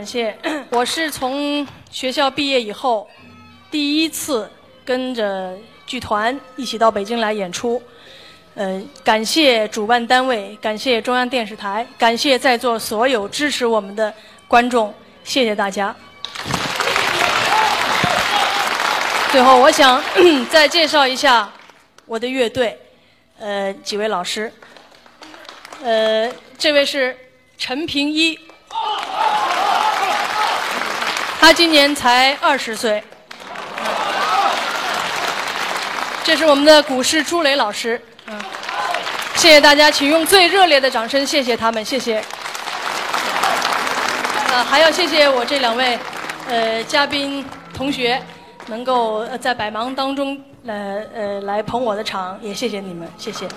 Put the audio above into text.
感谢，我是从学校毕业以后，第一次跟着剧团一起到北京来演出。呃，感谢主办单位，感谢中央电视台，感谢在座所有支持我们的观众，谢谢大家。最后，我想 再介绍一下我的乐队，呃，几位老师。呃，这位是陈平一，他今年才二十岁。这是我们的古诗朱雷老师，嗯，谢谢大家，请用最热烈的掌声谢谢他们，谢谢。呃，还要谢谢我这两位呃嘉宾同学，能够在百忙当中呃呃来捧我的场，也谢谢你们，谢谢。